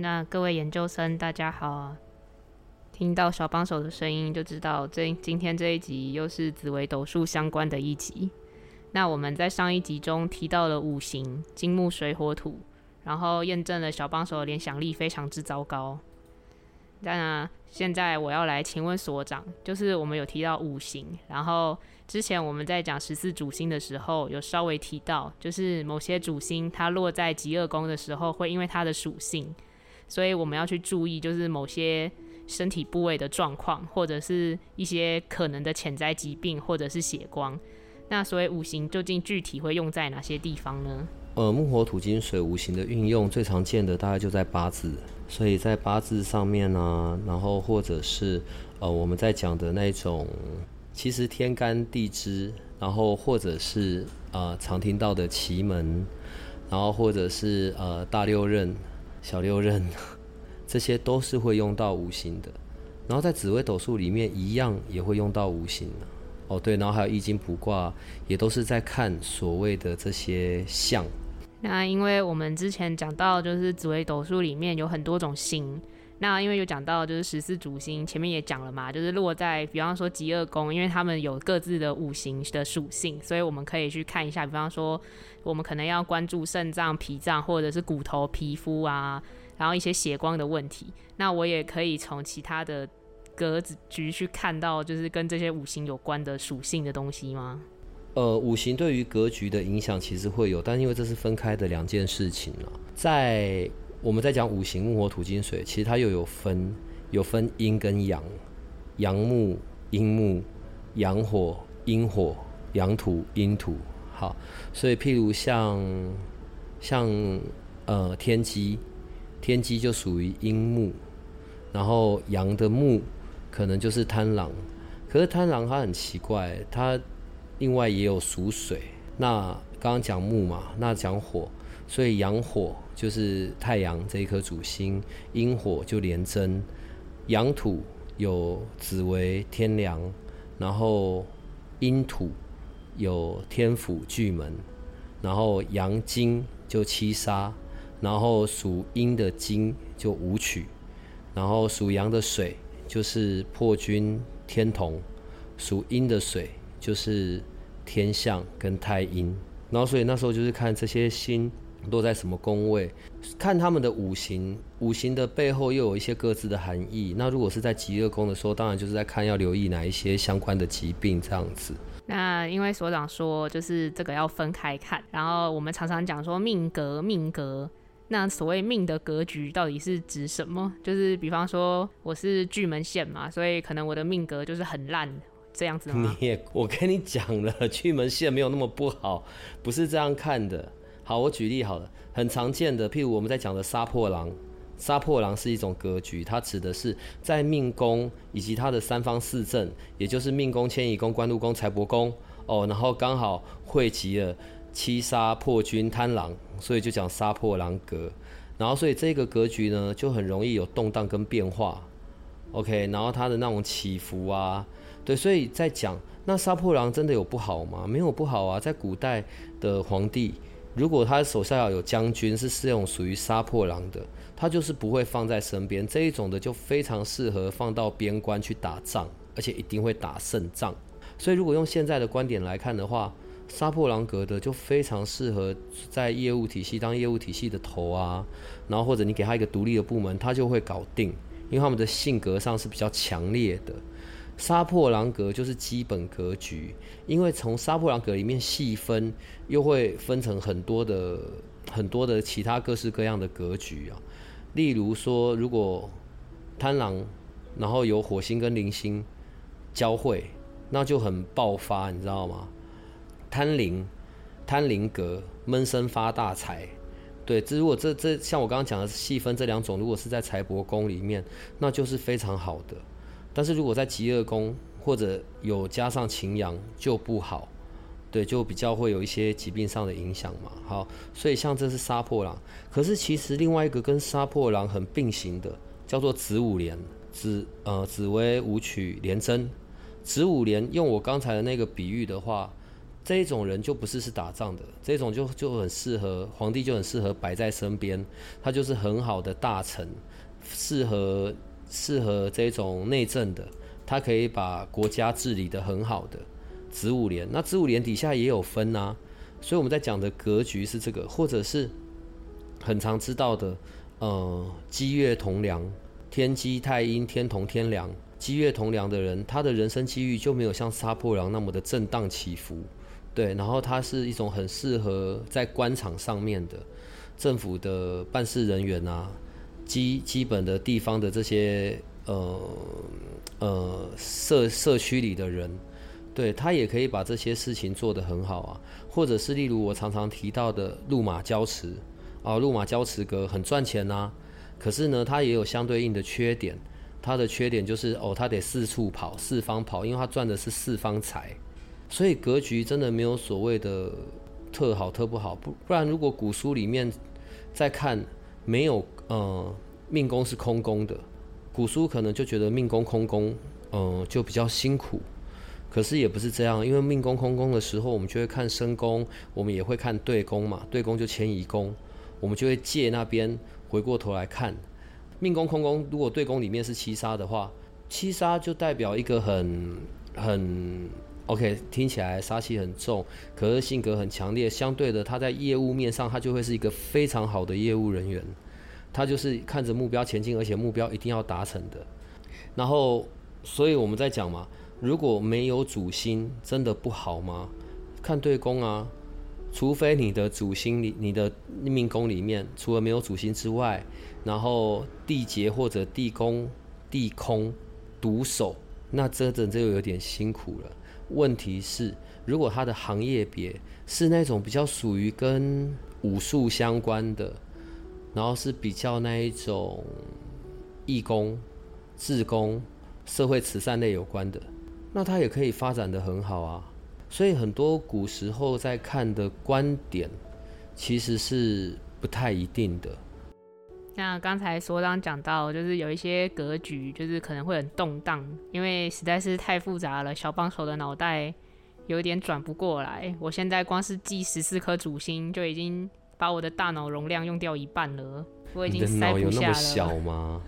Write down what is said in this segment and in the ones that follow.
那各位研究生，大家好！听到小帮手的声音，就知道这今天这一集又是紫微斗数相关的一集。那我们在上一集中提到了五行金木水火土，然后验证了小帮手的联想力非常之糟糕。那现在我要来请问所长，就是我们有提到五行，然后之前我们在讲十四主星的时候，有稍微提到，就是某些主星它落在极恶宫的时候，会因为它的属性。所以我们要去注意，就是某些身体部位的状况，或者是一些可能的潜在疾病，或者是血光。那所谓五行究竟具体会用在哪些地方呢？呃，木火土金水五行的运用最常见的大概就在八字，所以在八字上面呢，然后或者是呃我们在讲的那种，其实天干地支，然后或者是呃常听到的奇门，然后或者是呃大六壬。小六壬，这些都是会用到五行的。然后在紫微斗数里面，一样也会用到五行的。哦，对，然后还有易经卜卦，也都是在看所谓的这些象。那因为我们之前讲到，就是紫微斗数里面有很多种星。那因为有讲到就是十四主星，前面也讲了嘛，就是落在比方说极恶宫，因为他们有各自的五行的属性，所以我们可以去看一下，比方说我们可能要关注肾脏、脾脏或者是骨头、皮肤啊，然后一些血光的问题。那我也可以从其他的格子局去看到，就是跟这些五行有关的属性的东西吗？呃，五行对于格局的影响其实会有，但因为这是分开的两件事情了，在。我们在讲五行木火土金水，其实它又有分，有分阴跟阳，阳木阴木，阳火阴火，阳土阴土。好，所以譬如像像呃天机，天机就属于阴木，然后阳的木可能就是贪狼，可是贪狼它很奇怪，它另外也有属水。那刚刚讲木嘛，那讲火。所以阳火就是太阳这一颗主星，阴火就连贞，阳土有紫微天梁，然后阴土有天府巨门，然后阳金就七杀，然后属阴的金就武曲，然后属阳的水就是破军天同，属阴的水就是天象跟太阴，然后所以那时候就是看这些星。落在什么宫位？看他们的五行，五行的背后又有一些各自的含义。那如果是在极恶宫的时候，当然就是在看要留意哪一些相关的疾病这样子。那因为所长说，就是这个要分开看。然后我们常常讲说命格，命格。那所谓命的格局到底是指什么？就是比方说我是巨门线嘛，所以可能我的命格就是很烂这样子吗？你也，我跟你讲了，巨门线没有那么不好，不是这样看的。好，我举例好了，很常见的，譬如我们在讲的杀破狼，杀破狼是一种格局，它指的是在命宫以及它的三方四正，也就是命宫、迁移宫、官禄宫、财帛宫哦，然后刚好汇集了七杀破军贪狼，所以就讲杀破狼格。然后所以这个格局呢，就很容易有动荡跟变化。OK，然后它的那种起伏啊，对，所以在讲那杀破狼真的有不好吗？没有不好啊，在古代的皇帝。如果他手下有将军，是这种属于杀破狼的，他就是不会放在身边。这一种的就非常适合放到边关去打仗，而且一定会打胜仗。所以如果用现在的观点来看的话，杀破狼格的就非常适合在业务体系当业务体系的头啊，然后或者你给他一个独立的部门，他就会搞定，因为他们的性格上是比较强烈的。杀破狼格就是基本格局，因为从杀破狼格里面细分，又会分成很多的很多的其他各式各样的格局啊。例如说，如果贪狼，然后有火星跟零星交汇，那就很爆发，你知道吗？贪灵，贪灵格闷声发大财。对，这如果这这像我刚刚讲的细分这两种，如果是在财帛宫里面，那就是非常好的。但是如果在极恶宫或者有加上擎羊就不好，对，就比较会有一些疾病上的影响嘛。好，所以像这是杀破狼，可是其实另外一个跟杀破狼很并行的，叫做子午连，紫呃紫薇武曲连贞，子午连用我刚才的那个比喻的话。这一种人就不是是打仗的，这种就就很适合皇帝，就很适合摆在身边，他就是很好的大臣，适合适合这种内政的，他可以把国家治理的很好的。子午连，那子午连底下也有分啊，所以我们在讲的格局是这个，或者是很常知道的，呃，积月同梁，天机太阴，天同天梁，积月同梁的人，他的人生机遇就没有像杀破狼那么的震荡起伏。对，然后它是一种很适合在官场上面的政府的办事人员啊，基基本的地方的这些呃呃社社区里的人，对他也可以把这些事情做得很好啊，或者是例如我常常提到的路马交驰啊，路马交驰阁很赚钱呐，可是呢，它也有相对应的缺点，它的缺点就是哦，它得四处跑，四方跑，因为它赚的是四方财。所以格局真的没有所谓的特好特不好，不不然如果古书里面再看没有呃命宫是空宫的，古书可能就觉得命宫空宫嗯就比较辛苦，可是也不是这样，因为命宫空宫的时候，我们就会看身宫，我们也会看对宫嘛，对宫就迁移宫，我们就会借那边回过头来看命宫空宫，如果对宫里面是七杀的话，七杀就代表一个很很。OK，听起来杀气很重，可是性格很强烈。相对的，他在业务面上，他就会是一个非常好的业务人员。他就是看着目标前进，而且目标一定要达成的。然后，所以我们在讲嘛，如果没有主星，真的不好吗？看对宫啊，除非你的主星里，你的命宫里面除了没有主星之外，然后地劫或者地宫、地空独守，那这真就有点辛苦了。问题是，如果他的行业别是那种比较属于跟武术相关的，然后是比较那一种义工、志工、社会慈善类有关的，那它也可以发展的很好啊。所以很多古时候在看的观点，其实是不太一定的。那刚才所长讲到，就是有一些格局，就是可能会很动荡，因为实在是太复杂了，小帮手的脑袋有点转不过来。我现在光是记十四颗主星，就已经把我的大脑容量用掉一半了，我已经塞不下了。小吗？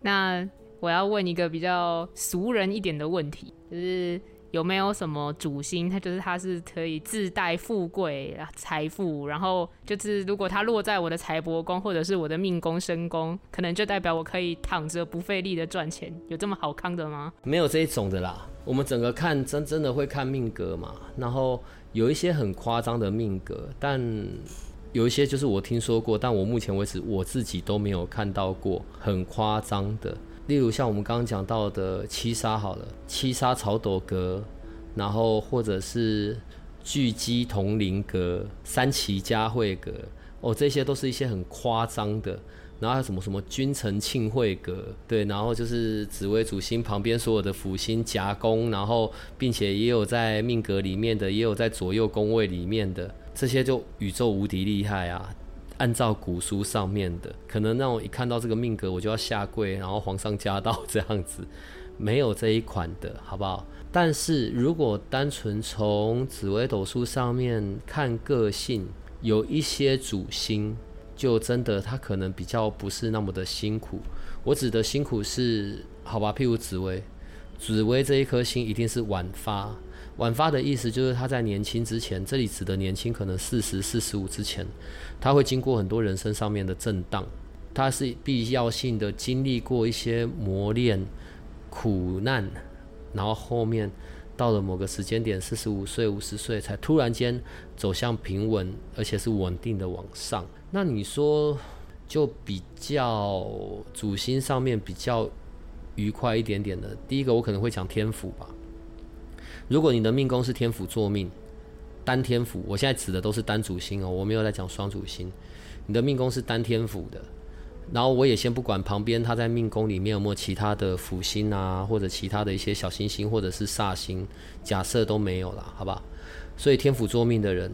那我要问一个比较俗人一点的问题，就是。有没有什么主星？它就是它是可以自带富贵财富，然后就是如果它落在我的财帛宫或者是我的命宫身宫，可能就代表我可以躺着不费力的赚钱，有这么好康的吗？没有这一种的啦。我们整个看真真的会看命格嘛，然后有一些很夸张的命格，但有一些就是我听说过，但我目前为止我自己都没有看到过很夸张的。例如像我们刚刚讲到的七杀好了，七杀草斗格，然后或者是巨基同林格、三奇佳会格，哦，这些都是一些很夸张的。然后还有什么什么君臣庆会格，对，然后就是紫微主星旁边所有的辅星夹攻，然后并且也有在命格里面的，也有在左右宫位里面的，这些就宇宙无敌厉害啊！按照古书上面的，可能让我一看到这个命格，我就要下跪，然后皇上驾到这样子，没有这一款的，好不好？但是如果单纯从紫微斗数上面看个性，有一些主星，就真的他可能比较不是那么的辛苦。我指的辛苦是，好吧？譬如紫微，紫微这一颗星一定是晚发。晚发的意思就是他在年轻之前，这里指的年轻可能四十四十五之前，他会经过很多人生上面的震荡，他是必要性的经历过一些磨练、苦难，然后后面到了某个时间点，四十五岁、五十岁才突然间走向平稳，而且是稳定的往上。那你说就比较主星上面比较愉快一点点的，第一个我可能会讲天赋吧。如果你的命宫是天府坐命，单天府，我现在指的都是单主星哦，我没有在讲双主星。你的命宫是单天府的，然后我也先不管旁边他在命宫里面有没有其他的辅星啊，或者其他的一些小星星或者是煞星，假设都没有啦，好吧？所以天府作命的人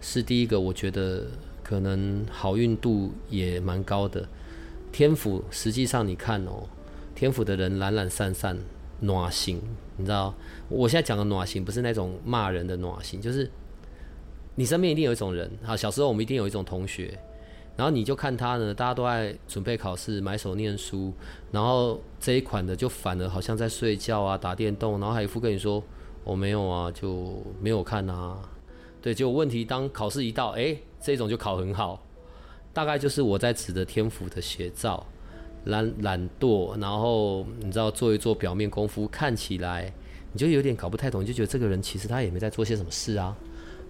是第一个，我觉得可能好运度也蛮高的。天府实际上你看哦，天府的人懒懒散散。暖心，你知道？我现在讲的暖心不是那种骂人的暖心，就是你身边一定有一种人。好，小时候我们一定有一种同学，然后你就看他呢，大家都在准备考试、埋首念书，然后这一款的就反而好像在睡觉啊、打电动，然后还一副跟你说我没有啊，就没有看啊。对，结果问题当考试一到，哎，这种就考很好，大概就是我在指的天赋的写照。懒懒惰，然后你知道做一做表面功夫，看起来你就有点搞不太懂，就觉得这个人其实他也没在做些什么事啊。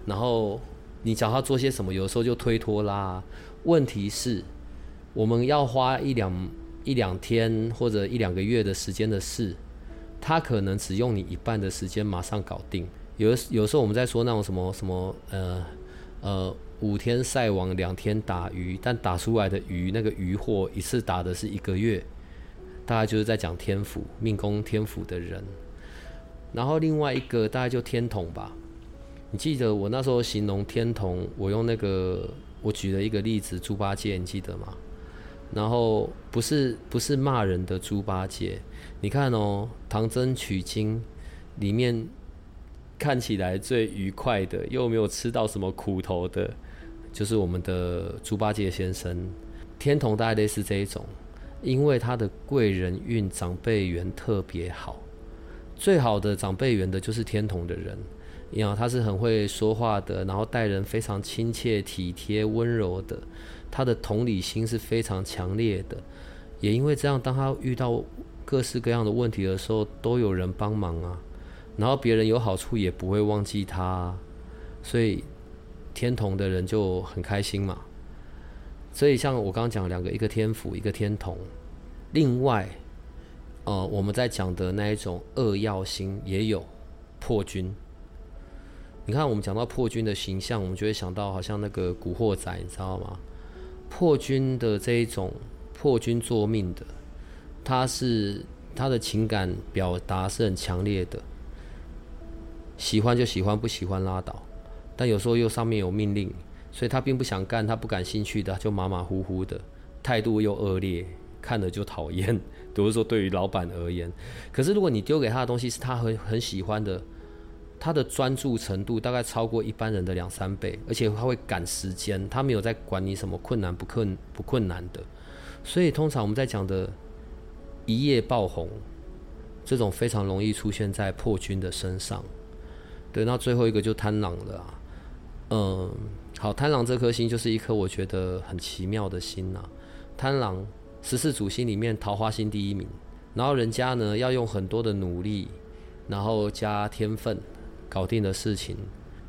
然后你找他做些什么，有时候就推脱啦。问题是，我们要花一两一两天或者一两个月的时间的事，他可能只用你一半的时间马上搞定。有有时候我们在说那种什么什么呃呃。五天晒网，两天打鱼，但打出来的鱼，那个渔获一次打的是一个月，大概就是在讲天府命宫天府的人。然后另外一个大概就天同吧，你记得我那时候形容天同，我用那个我举了一个例子猪八戒，你记得吗？然后不是不是骂人的猪八戒，你看哦，唐僧取经里面看起来最愉快的，又没有吃到什么苦头的。就是我们的猪八戒先生，天同大概类似这一种，因为他的贵人运长辈缘特别好，最好的长辈缘的就是天同的人，你看他是很会说话的，然后待人非常亲切体贴温柔的，他的同理心是非常强烈的，也因为这样，当他遇到各式各样的问题的时候，都有人帮忙啊，然后别人有好处也不会忘记他，所以。天同的人就很开心嘛，所以像我刚刚讲两个，一个天府，一个天同。另外，呃，我们在讲的那一种恶曜星也有破军。你看，我们讲到破军的形象，我们就会想到好像那个古惑仔，你知道吗？破军的这一种破军作命的，他是他的情感表达是很强烈的，喜欢就喜欢，不喜欢拉倒。但有时候又上面有命令，所以他并不想干，他不感兴趣的就马马虎虎的，态度又恶劣，看了就讨厌。比如说对于老板而言，可是如果你丢给他的东西是他很很喜欢的，他的专注程度大概超过一般人的两三倍，而且他会赶时间，他没有在管你什么困难不困不困难的。所以通常我们在讲的一夜爆红，这种非常容易出现在破军的身上。对，那最后一个就贪狼了啊。嗯，好，贪狼这颗星就是一颗我觉得很奇妙的心呐。贪狼十四主星里面桃花星第一名，然后人家呢要用很多的努力，然后加天分搞定的事情，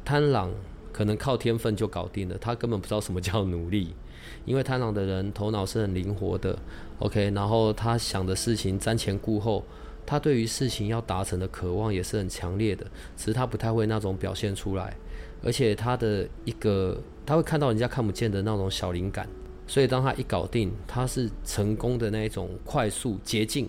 贪狼可能靠天分就搞定了，他根本不知道什么叫努力，因为贪狼的人头脑是很灵活的，OK，然后他想的事情瞻前顾后，他对于事情要达成的渴望也是很强烈的，只是他不太会那种表现出来。而且他的一个，他会看到人家看不见的那种小灵感，所以当他一搞定，他是成功的那一种快速捷径，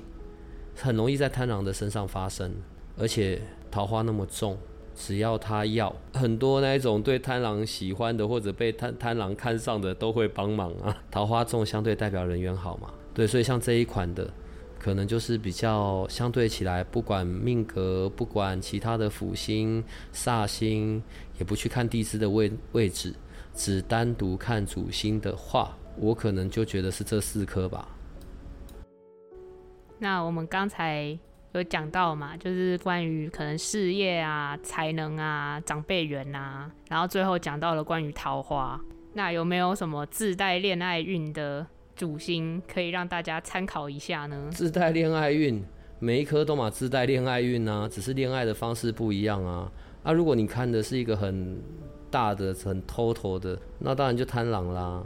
很容易在贪狼的身上发生。而且桃花那么重，只要他要，很多那一种对贪狼喜欢的或者被贪贪狼看上的都会帮忙啊。桃花重相对代表人缘好嘛，对，所以像这一款的。可能就是比较相对起来，不管命格，不管其他的辅星、煞星，也不去看地支的位位置，只单独看主星的话，我可能就觉得是这四颗吧。那我们刚才有讲到嘛，就是关于可能事业啊、才能啊、长辈缘啊，然后最后讲到了关于桃花，那有没有什么自带恋爱运的？主星可以让大家参考一下呢。自带恋爱运，每一颗都嘛自带恋爱运啊，只是恋爱的方式不一样啊。啊，如果你看的是一个很大的、很 total 的，那当然就贪狼啦，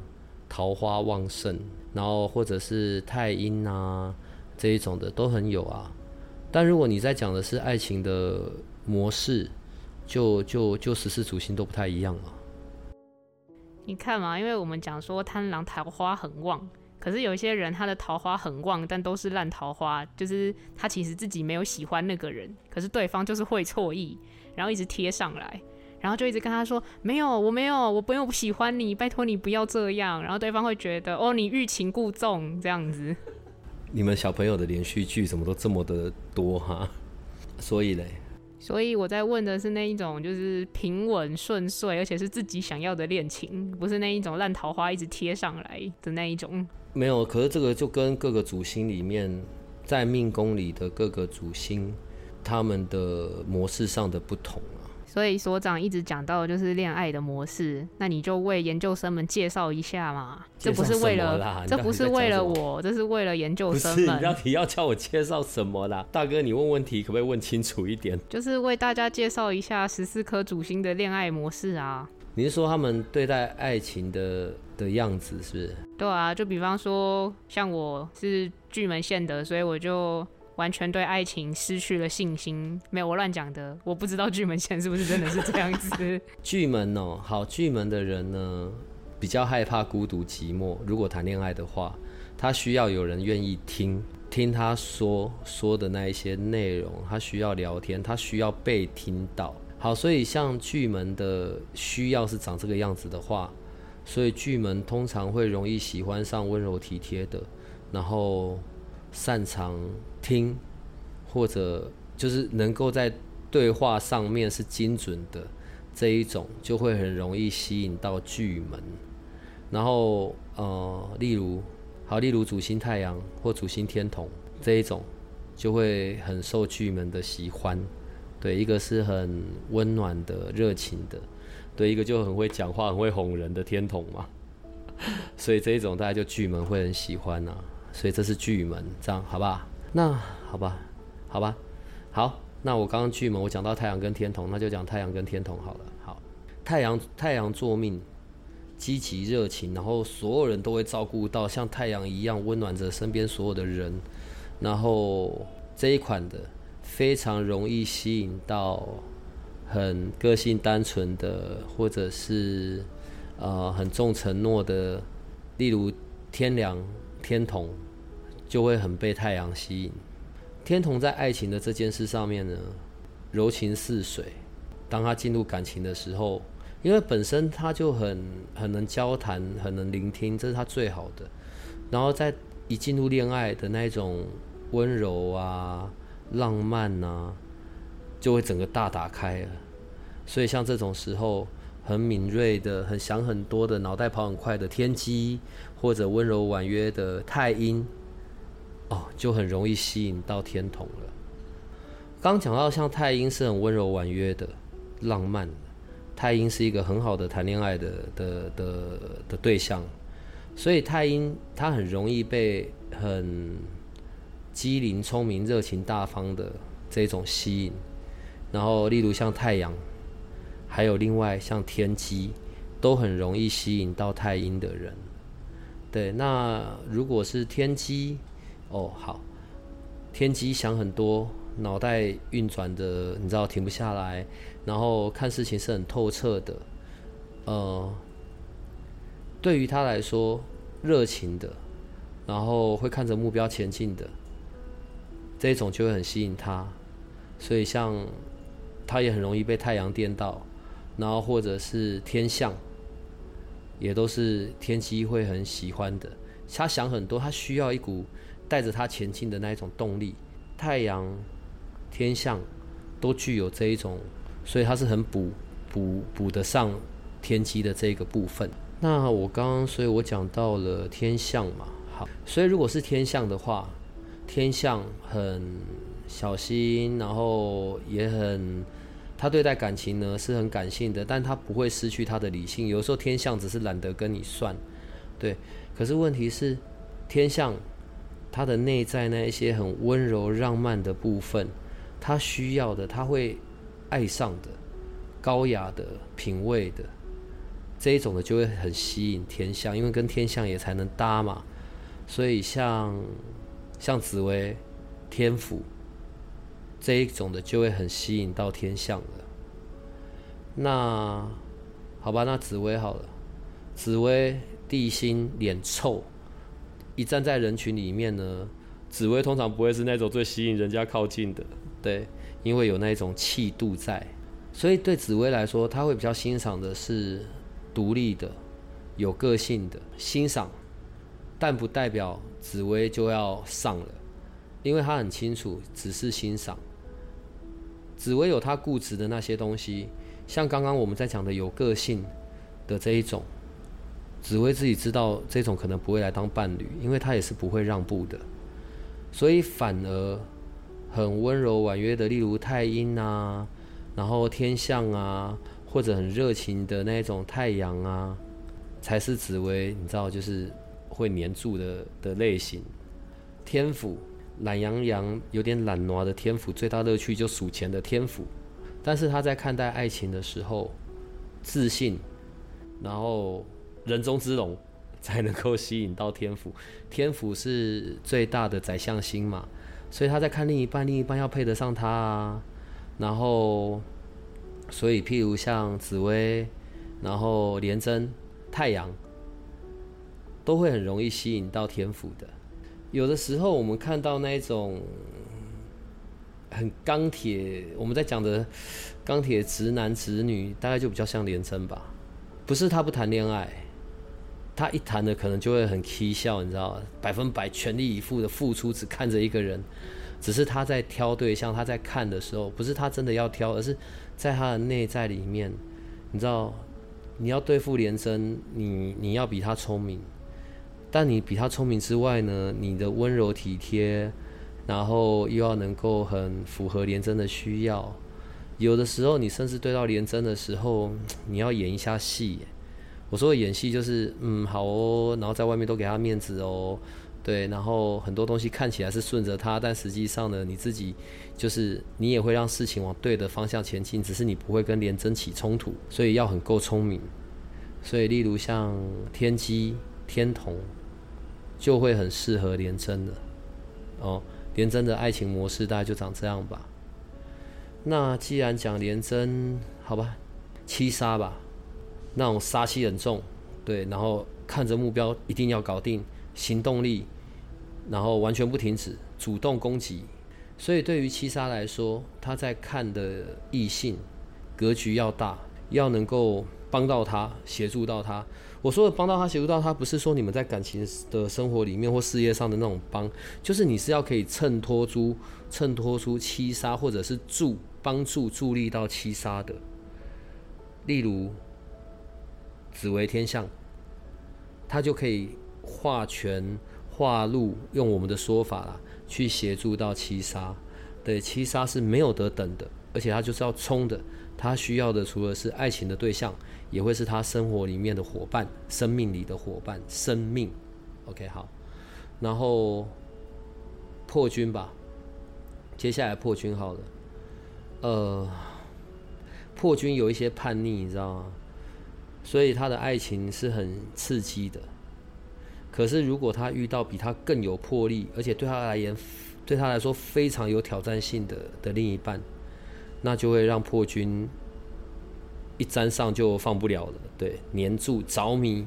桃花旺盛，然后或者是太阴啊这一种的都很有啊。但如果你在讲的是爱情的模式，就就就十四主星都不太一样啊。你看嘛，因为我们讲说贪狼桃花很旺，可是有一些人他的桃花很旺，但都是烂桃花，就是他其实自己没有喜欢那个人，可是对方就是会错意，然后一直贴上来，然后就一直跟他说没有，我没有，我不用不喜欢你，拜托你不要这样，然后对方会觉得哦，你欲擒故纵这样子。你们小朋友的连续剧怎么都这么的多哈？所以嘞，所以我在问的是那一种就是平稳顺遂，而且是自己想要的恋情，不是那一种烂桃花一直贴上来的那一种。没有，可是这个就跟各个主星里面，在命宫里的各个主星，他们的模式上的不同。所以所长一直讲到的就是恋爱的模式，那你就为研究生们介绍一下嘛。这不是为了，这不是为了我，这是为了研究生们。你到底要叫我介绍什么啦？大哥，你问问题可不可以问清楚一点？就是为大家介绍一下十四颗主星的恋爱模式啊。你是说他们对待爱情的的样子是不是？对啊，就比方说像我是巨门线的，所以我就。完全对爱情失去了信心，没有我乱讲的，我不知道巨门线是不是真的是这样子。巨门哦，好，巨门的人呢，比较害怕孤独寂寞。如果谈恋爱的话，他需要有人愿意听听他说说的那一些内容，他需要聊天，他需要被听到。好，所以像巨门的需要是长这个样子的话，所以巨门通常会容易喜欢上温柔体贴的，然后擅长。听，或者就是能够在对话上面是精准的这一种，就会很容易吸引到巨门。然后呃，例如好，例如主星太阳或主星天同这一种，就会很受巨门的喜欢。对，一个是很温暖的、热情的，对，一个就很会讲话、很会哄人的天同嘛。所以这一种大家就巨门会很喜欢呐。所以这是巨门，这样好不好？那好吧，好吧，好，那我刚刚巨门，我讲到太阳跟天同，那就讲太阳跟天同好了。好，太阳太阳作命，积极热情，然后所有人都会照顾到像太阳一样温暖着身边所有的人，然后这一款的非常容易吸引到很个性单纯的，或者是呃很重承诺的，例如天梁天同。就会很被太阳吸引。天同在爱情的这件事上面呢，柔情似水。当他进入感情的时候，因为本身他就很很能交谈，很能聆听，这是他最好的。然后在一进入恋爱的那种温柔啊、浪漫啊，就会整个大打开了。所以像这种时候，很敏锐的、很想很多的、脑袋跑很快的天机，或者温柔婉约的太阴。哦，就很容易吸引到天同了。刚讲到像太阴是很温柔婉约的、浪漫的，太阴是一个很好的谈恋爱的的的的对象，所以太阴他很容易被很机灵、聪明、热情、大方的这种吸引。然后，例如像太阳，还有另外像天机，都很容易吸引到太阴的人。对，那如果是天机。哦，好，天机想很多，脑袋运转的，你知道停不下来，然后看事情是很透彻的，呃，对于他来说，热情的，然后会看着目标前进的，这种就会很吸引他，所以像他也很容易被太阳电到，然后或者是天象，也都是天机会很喜欢的，他想很多，他需要一股。带着他前进的那一种动力，太阳、天象都具有这一种，所以它是很补补补得上天机的这个部分。那我刚刚，所以我讲到了天象嘛，好，所以如果是天象的话，天象很小心，然后也很，他对待感情呢是很感性的，但他不会失去他的理性。有时候天象只是懒得跟你算，对，可是问题是天象。他的内在那一些很温柔、浪漫的部分，他需要的，他会爱上的，高雅的、品味的这一种的，就会很吸引天象，因为跟天象也才能搭嘛。所以像像紫薇、天府这一种的，就会很吸引到天象了。那好吧，那紫薇好了，紫薇地心脸臭，一站在人群里面呢，紫薇通常不会是那种最吸引人家靠近的，对，因为有那种气度在，所以对紫薇来说，他会比较欣赏的是独立的、有个性的欣赏，但不代表紫薇就要上了，因为他很清楚，只是欣赏。紫薇有他固执的那些东西，像刚刚我们在讲的有个性的这一种。紫薇自己知道这种可能不会来当伴侣，因为他也是不会让步的，所以反而很温柔婉约的，例如太阴啊，然后天象啊，或者很热情的那种太阳啊，才是紫薇你知道就是会黏住的的类型。天府懒洋洋、有点懒惰的天府，最大乐趣就数钱的天府，但是他在看待爱情的时候，自信，然后。人中之龙才能够吸引到天府，天府是最大的宰相星嘛，所以他在看另一半，另一半要配得上他啊。然后，所以譬如像紫薇，然后廉贞、太阳，都会很容易吸引到天府的。有的时候我们看到那种很钢铁，我们在讲的钢铁直男直女，大概就比较像廉贞吧。不是他不谈恋爱。他一谈的可能就会很蹊笑，你知道吗？百分百全力以赴的付出，只看着一个人，只是他在挑对象，他在看的时候，不是他真的要挑，而是在他的内在里面，你知道，你要对付连真，你你要比他聪明，但你比他聪明之外呢，你的温柔体贴，然后又要能够很符合连真的需要，有的时候你甚至对到连真的时候，你要演一下戏。我说的演戏就是，嗯，好哦，然后在外面都给他面子哦，对，然后很多东西看起来是顺着他，但实际上呢，你自己就是你也会让事情往对的方向前进，只是你不会跟廉贞起冲突，所以要很够聪明。所以，例如像天机、天同，就会很适合廉贞的哦。廉贞的爱情模式大概就长这样吧。那既然讲廉贞，好吧，七杀吧。那种杀气很重，对，然后看着目标一定要搞定，行动力，然后完全不停止，主动攻击。所以对于七杀来说，他在看的异性格局要大，要能够帮到他，协助到他。我说的帮到他，协助到他，不是说你们在感情的生活里面或事业上的那种帮，就是你是要可以衬托出、衬托出七杀，或者是助帮助助力到七杀的，例如。紫为天象，他就可以化权化禄，用我们的说法啦，去协助到七杀。对，七杀是没有得等的，而且他就是要冲的。他需要的除了是爱情的对象，也会是他生活里面的伙伴，生命里的伙伴，生命。OK，好。然后破军吧，接下来破军好了。呃，破军有一些叛逆，你知道吗？所以他的爱情是很刺激的，可是如果他遇到比他更有魄力，而且对他而言，对他来说非常有挑战性的的另一半，那就会让破军一沾上就放不了了，对，黏住着迷。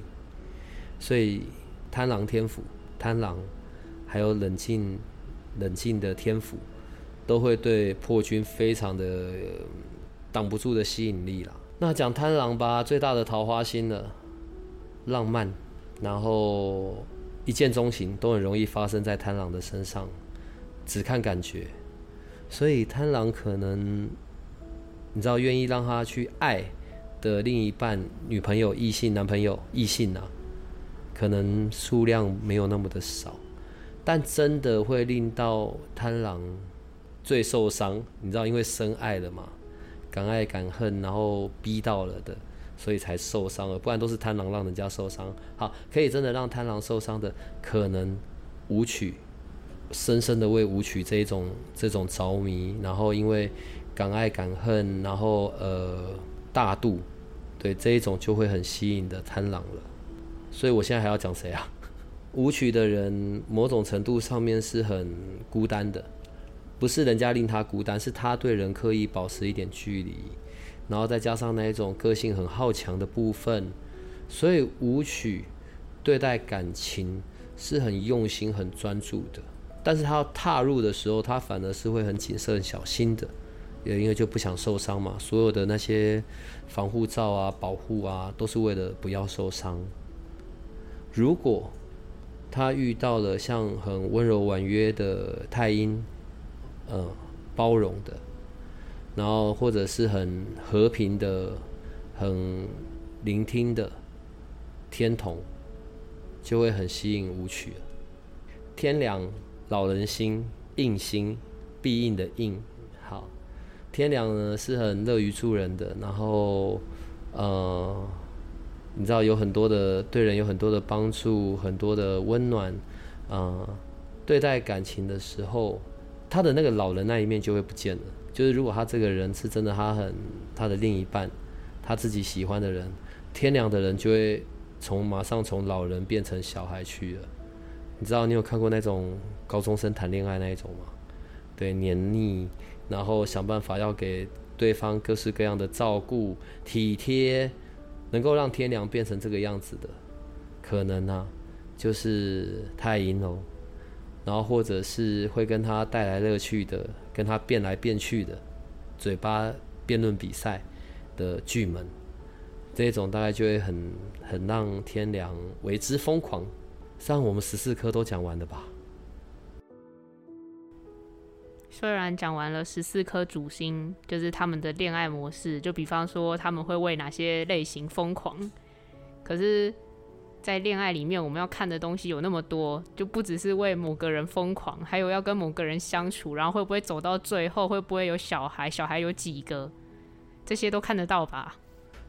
所以贪狼天府、贪狼，还有冷静冷静的天府，都会对破军非常的挡不住的吸引力了。那讲贪狼吧，最大的桃花心了，浪漫，然后一见钟情都很容易发生在贪狼的身上，只看感觉，所以贪狼可能，你知道，愿意让他去爱的另一半、女朋友、异性、男朋友、异性啊，可能数量没有那么的少，但真的会令到贪狼最受伤，你知道，因为深爱了嘛。敢爱敢恨，然后逼到了的，所以才受伤了。不然都是贪狼让人家受伤。好，可以真的让贪狼受伤的，可能舞曲，深深的为舞曲这一种这种着迷，然后因为敢爱敢恨，然后呃大度，对这一种就会很吸引的贪狼了。所以我现在还要讲谁啊？舞曲的人某种程度上面是很孤单的。不是人家令他孤单，是他对人刻意保持一点距离，然后再加上那一种个性很好强的部分，所以舞曲对待感情是很用心、很专注的。但是他踏入的时候，他反而是会很谨慎、小心的，也因为就不想受伤嘛。所有的那些防护罩啊、保护啊，都是为了不要受伤。如果他遇到了像很温柔婉约的太阴，呃，包容的，然后或者是很和平的、很聆听的天童，就会很吸引舞曲。天良。老人心，硬心，必应的应。好，天良呢是很乐于助人的，然后呃，你知道有很多的对人有很多的帮助，很多的温暖。呃，对待感情的时候，他的那个老人那一面就会不见了。就是如果他这个人是真的，他很他的另一半，他自己喜欢的人，天良的人就会从马上从老人变成小孩去了。你知道你有看过那种高中生谈恋爱那一种吗？对，黏腻，然后想办法要给对方各式各样的照顾、体贴，能够让天良变成这个样子的，可能呢，就是太阴哦。然后或者是会跟他带来乐趣的，跟他变来变去的，嘴巴辩论比赛的巨们，这种大概就会很很让天良为之疯狂。上我们十四颗都讲完了吧？虽然讲完了十四颗主星，就是他们的恋爱模式，就比方说他们会为哪些类型疯狂，可是，在恋爱里面，我们要看的东西有那么多，就不只是为某个人疯狂，还有要跟某个人相处，然后会不会走到最后，会不会有小孩，小孩有几个，这些都看得到吧？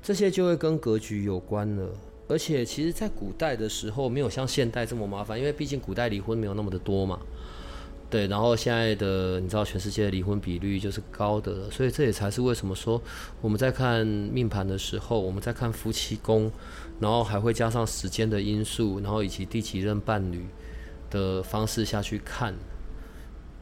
这些就会跟格局有关了。而且，其实，在古代的时候，没有像现代这么麻烦，因为毕竟古代离婚没有那么的多嘛。对，然后现在的你知道，全世界的离婚比率就是高的了，所以这也才是为什么说我们在看命盘的时候，我们在看夫妻宫，然后还会加上时间的因素，然后以及第几任伴侣的方式下去看。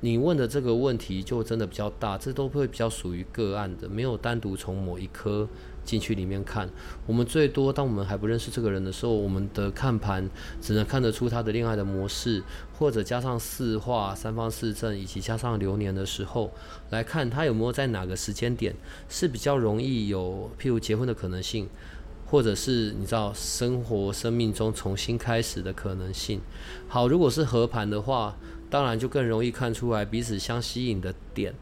你问的这个问题就真的比较大，这都会比较属于个案的，没有单独从某一颗。进去里面看，我们最多当我们还不认识这个人的时候，我们的看盘只能看得出他的恋爱的模式，或者加上四化、三方四正，以及加上流年的时候来看他有没有在哪个时间点是比较容易有譬如结婚的可能性，或者是你知道生活生命中重新开始的可能性。好，如果是合盘的话，当然就更容易看出来彼此相吸引的点，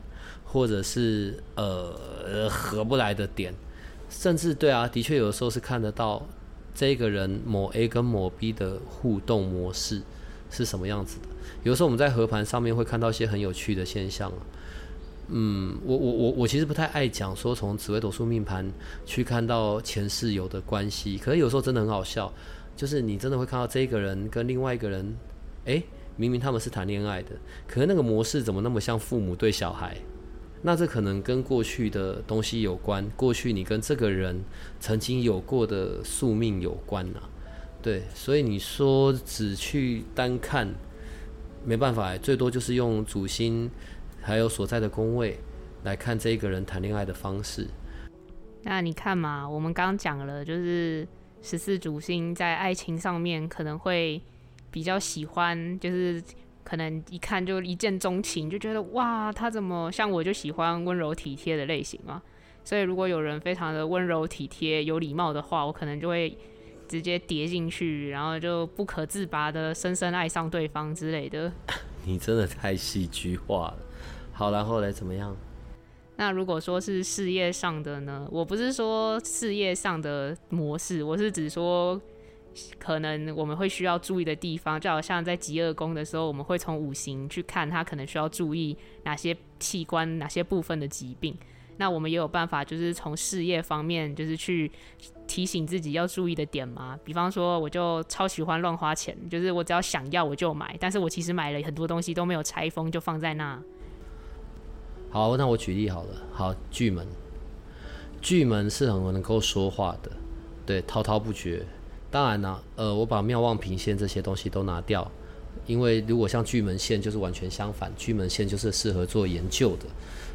或者是呃合不来的点。甚至对啊，的确有的时候是看得到这个人某 A 跟某 B 的互动模式是什么样子的。有时候我们在合盘上面会看到一些很有趣的现象。嗯，我我我我其实不太爱讲说从紫微斗数命盘去看到前世有的关系，可是有时候真的很好笑，就是你真的会看到这个人跟另外一个人，诶，明明他们是谈恋爱的，可是那个模式怎么那么像父母对小孩？那这可能跟过去的东西有关，过去你跟这个人曾经有过的宿命有关呐，对，所以你说只去单看，没办法，最多就是用主星还有所在的宫位来看这一个人谈恋爱的方式。那你看嘛，我们刚刚讲了，就是十四主星在爱情上面可能会比较喜欢，就是。可能一看就一见钟情，就觉得哇，他怎么像我就喜欢温柔体贴的类型嘛。所以如果有人非常的温柔体贴、有礼貌的话，我可能就会直接叠进去，然后就不可自拔的深深爱上对方之类的。你真的太戏剧化了。好，然后来怎么样？那如果说是事业上的呢？我不是说事业上的模式，我是指说。可能我们会需要注意的地方，就好像在极恶宫的时候，我们会从五行去看他可能需要注意哪些器官、哪些部分的疾病。那我们也有办法，就是从事业方面，就是去提醒自己要注意的点嘛。比方说，我就超喜欢乱花钱，就是我只要想要我就买，但是我其实买了很多东西都没有拆封就放在那。好，那我举例好了。好，巨门，巨门是很能够说话的，对，滔滔不绝。当然呢，呃，我把妙望平线这些东西都拿掉，因为如果像巨门线就是完全相反，巨门线就是适合做研究的，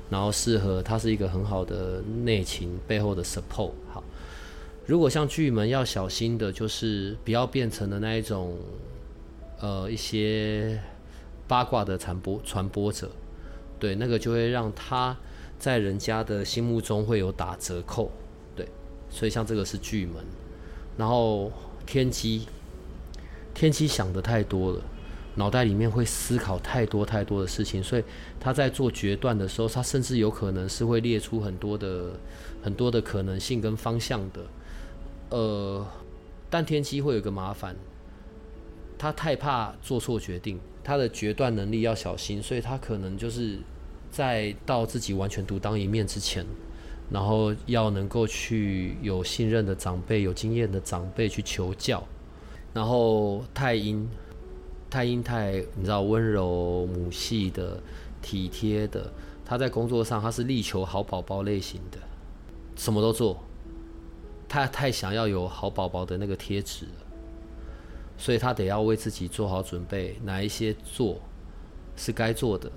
然后适合它是一个很好的内情背后的 support。好，如果像巨门要小心的，就是不要变成了那一种，呃，一些八卦的传播传播者，对，那个就会让他在人家的心目中会有打折扣，对，所以像这个是巨门，然后天机，天机想的太多了。脑袋里面会思考太多太多的事情，所以他在做决断的时候，他甚至有可能是会列出很多的很多的可能性跟方向的。呃，但天机会有个麻烦，他太怕做错决定，他的决断能力要小心，所以他可能就是在到自己完全独当一面之前，然后要能够去有信任的长辈、有经验的长辈去求教，然后太阴。太阴太，你知道温柔母系的、体贴的。他在工作上，他是力求好宝宝类型的，什么都做。他太想要有好宝宝的那个贴纸，所以他得要为自己做好准备，哪一些做是该做的，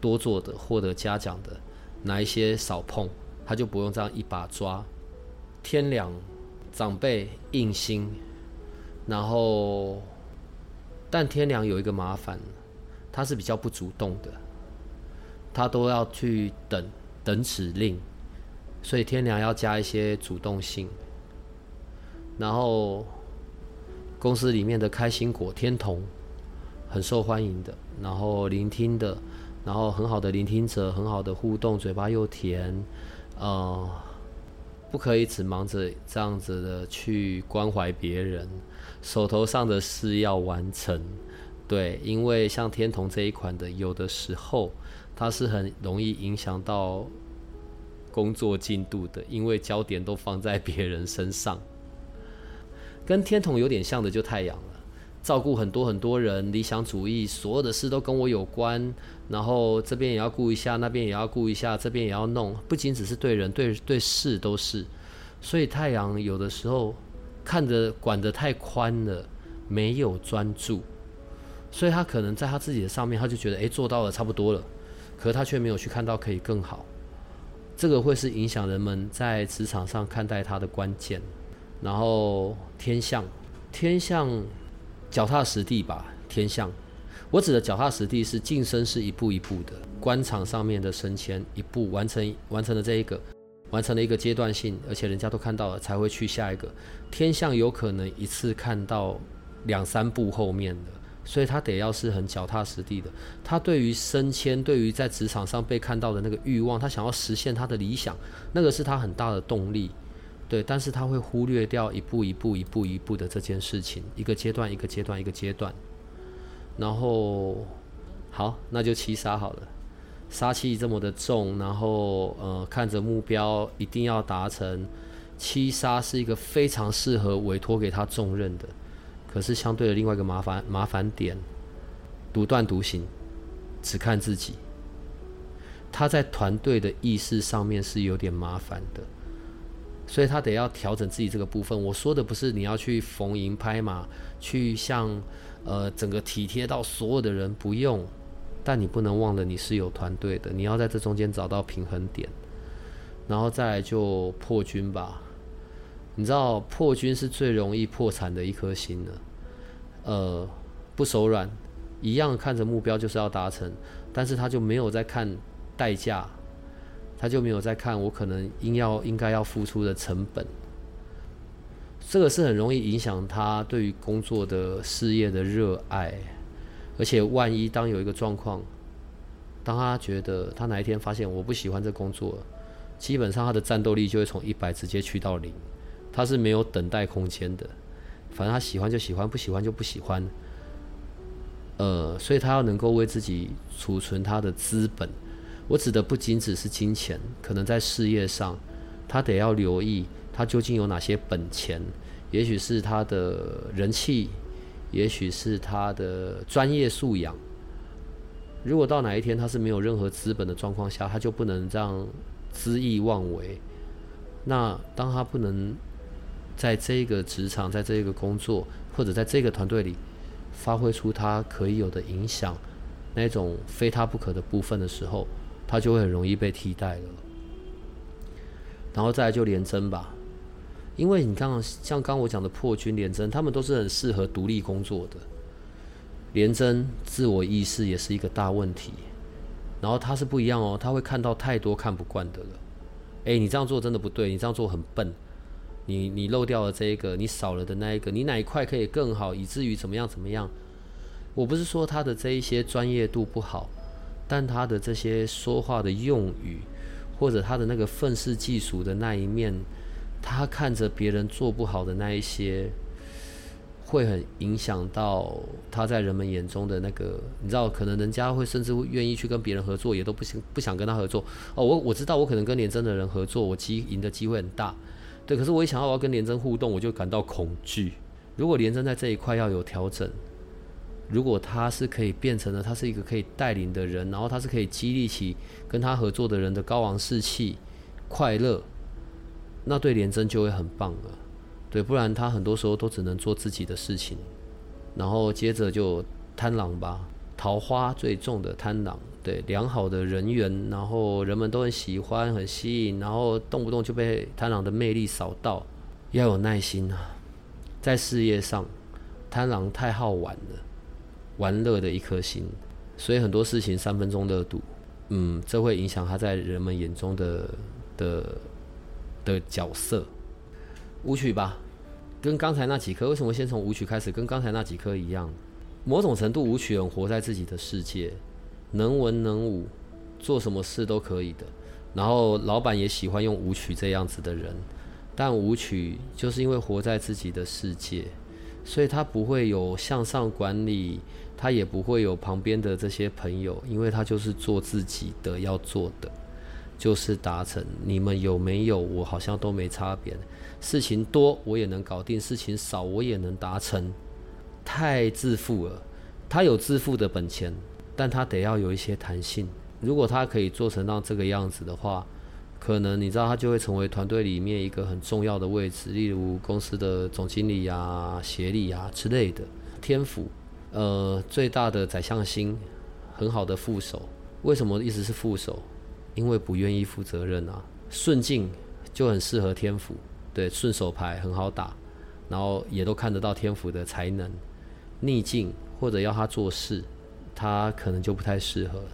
多做的获得嘉奖的，哪一些少碰，他就不用这样一把抓。天良长辈硬心，然后。但天良有一个麻烦，他是比较不主动的，他都要去等等指令，所以天良要加一些主动性。然后公司里面的开心果天童很受欢迎的，然后聆听的，然后很好的聆听者，很好的互动，嘴巴又甜，呃，不可以只忙着这样子的去关怀别人。手头上的事要完成，对，因为像天童这一款的，有的时候它是很容易影响到工作进度的，因为焦点都放在别人身上。跟天童有点像的就太阳了，照顾很多很多人，理想主义，所有的事都跟我有关，然后这边也要顾一下，那边也要顾一下，这边也要弄，不仅只是对人，对对事都是。所以太阳有的时候。看着管得太宽了，没有专注，所以他可能在他自己的上面，他就觉得诶做到了差不多了，可他却没有去看到可以更好，这个会是影响人们在职场上看待他的关键。然后天象，天象脚踏实地吧，天象，我指的脚踏实地是晋升是一步一步的，官场上面的升迁一步完成完成了这一个。完成了一个阶段性，而且人家都看到了，才会去下一个。天象有可能一次看到两三步后面的，所以他得要是很脚踏实地的。他对于升迁，对于在职场上被看到的那个欲望，他想要实现他的理想，那个是他很大的动力。对，但是他会忽略掉一步一步、一步一步的这件事情，一个阶段一个阶段一个阶段。然后，好，那就七杀好了。杀气这么的重，然后呃，看着目标一定要达成，七杀是一个非常适合委托给他重任的。可是相对的另外一个麻烦麻烦点，独断独行，只看自己。他在团队的意识上面是有点麻烦的，所以他得要调整自己这个部分。我说的不是你要去逢迎拍马，去像呃整个体贴到所有的人，不用。但你不能忘了，你是有团队的，你要在这中间找到平衡点，然后再来就破军吧。你知道破军是最容易破产的一颗心了，呃，不手软，一样看着目标就是要达成，但是他就没有在看代价，他就没有在看我可能应要应该要付出的成本，这个是很容易影响他对于工作的事业的热爱。而且万一当有一个状况，当他觉得他哪一天发现我不喜欢这工作，基本上他的战斗力就会从一百直接去到零，他是没有等待空间的，反正他喜欢就喜欢，不喜欢就不喜欢。呃，所以他要能够为自己储存他的资本，我指的不仅只是金钱，可能在事业上，他得要留意他究竟有哪些本钱，也许是他的人气。也许是他的专业素养。如果到哪一天他是没有任何资本的状况下，他就不能这样恣意妄为。那当他不能在这个职场、在这个工作或者在这个团队里发挥出他可以有的影响，那种非他不可的部分的时候，他就会很容易被替代了。然后再来就连针吧，因为你刚刚像刚我讲的破军连贞，他们都是很适合独立工作的。连贞自我意识也是一个大问题，然后他是不一样哦，他会看到太多看不惯的了。诶，你这样做真的不对，你这样做很笨，你你漏掉了这一个，你少了的那一个，你哪一块可以更好，以至于怎么样怎么样？我不是说他的这一些专业度不好，但他的这些说话的用语，或者他的那个愤世嫉俗的那一面，他看着别人做不好的那一些。会很影响到他在人们眼中的那个，你知道，可能人家会甚至会愿意去跟别人合作，也都不想不想跟他合作。哦，我我知道，我可能跟连真的人合作，我机赢的机会很大，对。可是我一想到我要跟连真互动，我就感到恐惧。如果连真在这一块要有调整，如果他是可以变成了他是一个可以带领的人，然后他是可以激励起跟他合作的人的高昂士气、快乐，那对连真就会很棒了。对，不然他很多时候都只能做自己的事情，然后接着就贪狼吧，桃花最重的贪狼，对，良好的人缘，然后人们都很喜欢，很吸引，然后动不动就被贪狼的魅力扫到，要有耐心啊，在事业上，贪狼太好玩了，玩乐的一颗心，所以很多事情三分钟热度，嗯，这会影响他在人们眼中的的的角色。舞曲吧，跟刚才那几颗，为什么先从舞曲开始？跟刚才那几颗一样，某种程度舞曲人活在自己的世界，能文能武，做什么事都可以的。然后老板也喜欢用舞曲这样子的人，但舞曲就是因为活在自己的世界，所以他不会有向上管理，他也不会有旁边的这些朋友，因为他就是做自己的要做的。就是达成，你们有没有？我好像都没差别。事情多我也能搞定，事情少我也能达成。太自负了，他有自负的本钱，但他得要有一些弹性。如果他可以做成到这个样子的话，可能你知道他就会成为团队里面一个很重要的位置，例如公司的总经理呀、协理呀之类的。天府，呃，最大的宰相星，很好的副手。为什么一直是副手？因为不愿意负责任啊，顺境就很适合天府，对，顺手牌很好打，然后也都看得到天府的才能。逆境或者要他做事，他可能就不太适合了，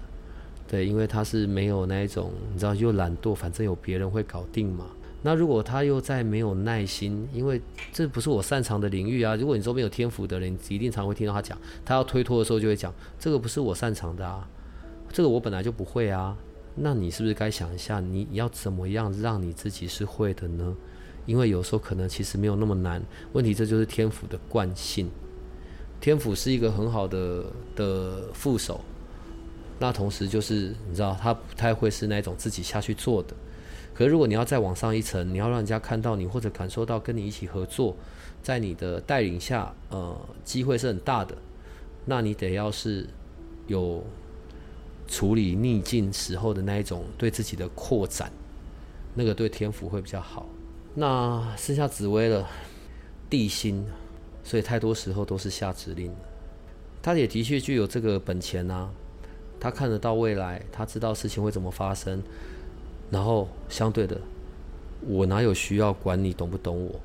对，因为他是没有那一种，你知道，又懒惰，反正有别人会搞定嘛。那如果他又再没有耐心，因为这不是我擅长的领域啊。如果你周边有天赋的人，一定常会听到他讲，他要推脱的时候就会讲，这个不是我擅长的啊，这个我本来就不会啊。那你是不是该想一下，你要怎么样让你自己是会的呢？因为有时候可能其实没有那么难。问题这就是天赋的惯性。天赋是一个很好的的副手，那同时就是你知道他不太会是那种自己下去做的。可是如果你要再往上一层，你要让人家看到你或者感受到跟你一起合作，在你的带领下，呃，机会是很大的。那你得要是有。处理逆境时候的那一种对自己的扩展，那个对天赋会比较好。那剩下紫薇了，地心，所以太多时候都是下指令。他也的确具有这个本钱啊，他看得到未来，他知道事情会怎么发生。然后相对的，我哪有需要管你懂不懂我？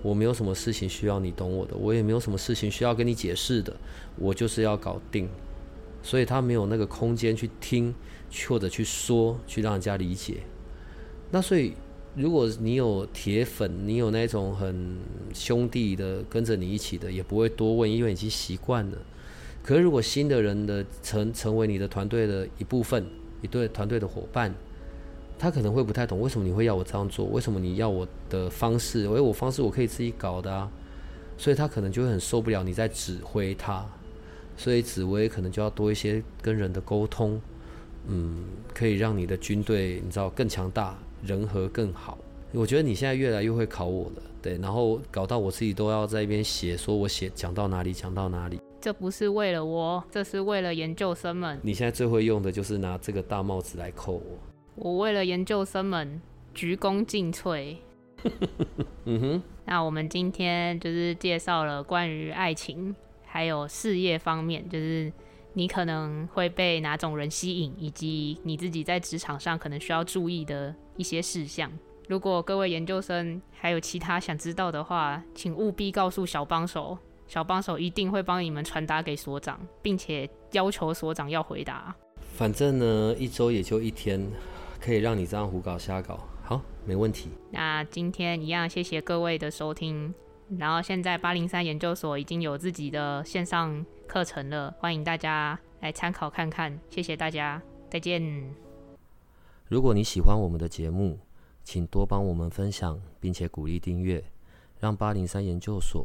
我没有什么事情需要你懂我的，我也没有什么事情需要跟你解释的，我就是要搞定。所以他没有那个空间去听，或者去说，去让人家理解。那所以，如果你有铁粉，你有那种很兄弟的跟着你一起的，也不会多问，因为已经习惯了。可是如果新的人的成成为你的团队的一部分，一对团队的伙伴，他可能会不太懂为什么你会要我这样做，为什么你要我的方式？因为我方式我可以自己搞的啊。所以他可能就会很受不了你在指挥他。所以紫薇可能就要多一些跟人的沟通，嗯，可以让你的军队你知道更强大，人和更好。我觉得你现在越来越会考我了，对，然后搞到我自己都要在一边写，说我写讲到哪里讲到哪里。这不是为了我，这是为了研究生们。你现在最会用的就是拿这个大帽子来扣我。我为了研究生们鞠躬尽瘁。嗯哼。那我们今天就是介绍了关于爱情。还有事业方面，就是你可能会被哪种人吸引，以及你自己在职场上可能需要注意的一些事项。如果各位研究生还有其他想知道的话，请务必告诉小帮手，小帮手一定会帮你们传达给所长，并且要求所长要回答。反正呢，一周也就一天，可以让你这样胡搞瞎搞，好，没问题。那今天一样，谢谢各位的收听。然后现在八零三研究所已经有自己的线上课程了，欢迎大家来参考看看。谢谢大家，再见。如果你喜欢我们的节目，请多帮我们分享，并且鼓励订阅，让八零三研究所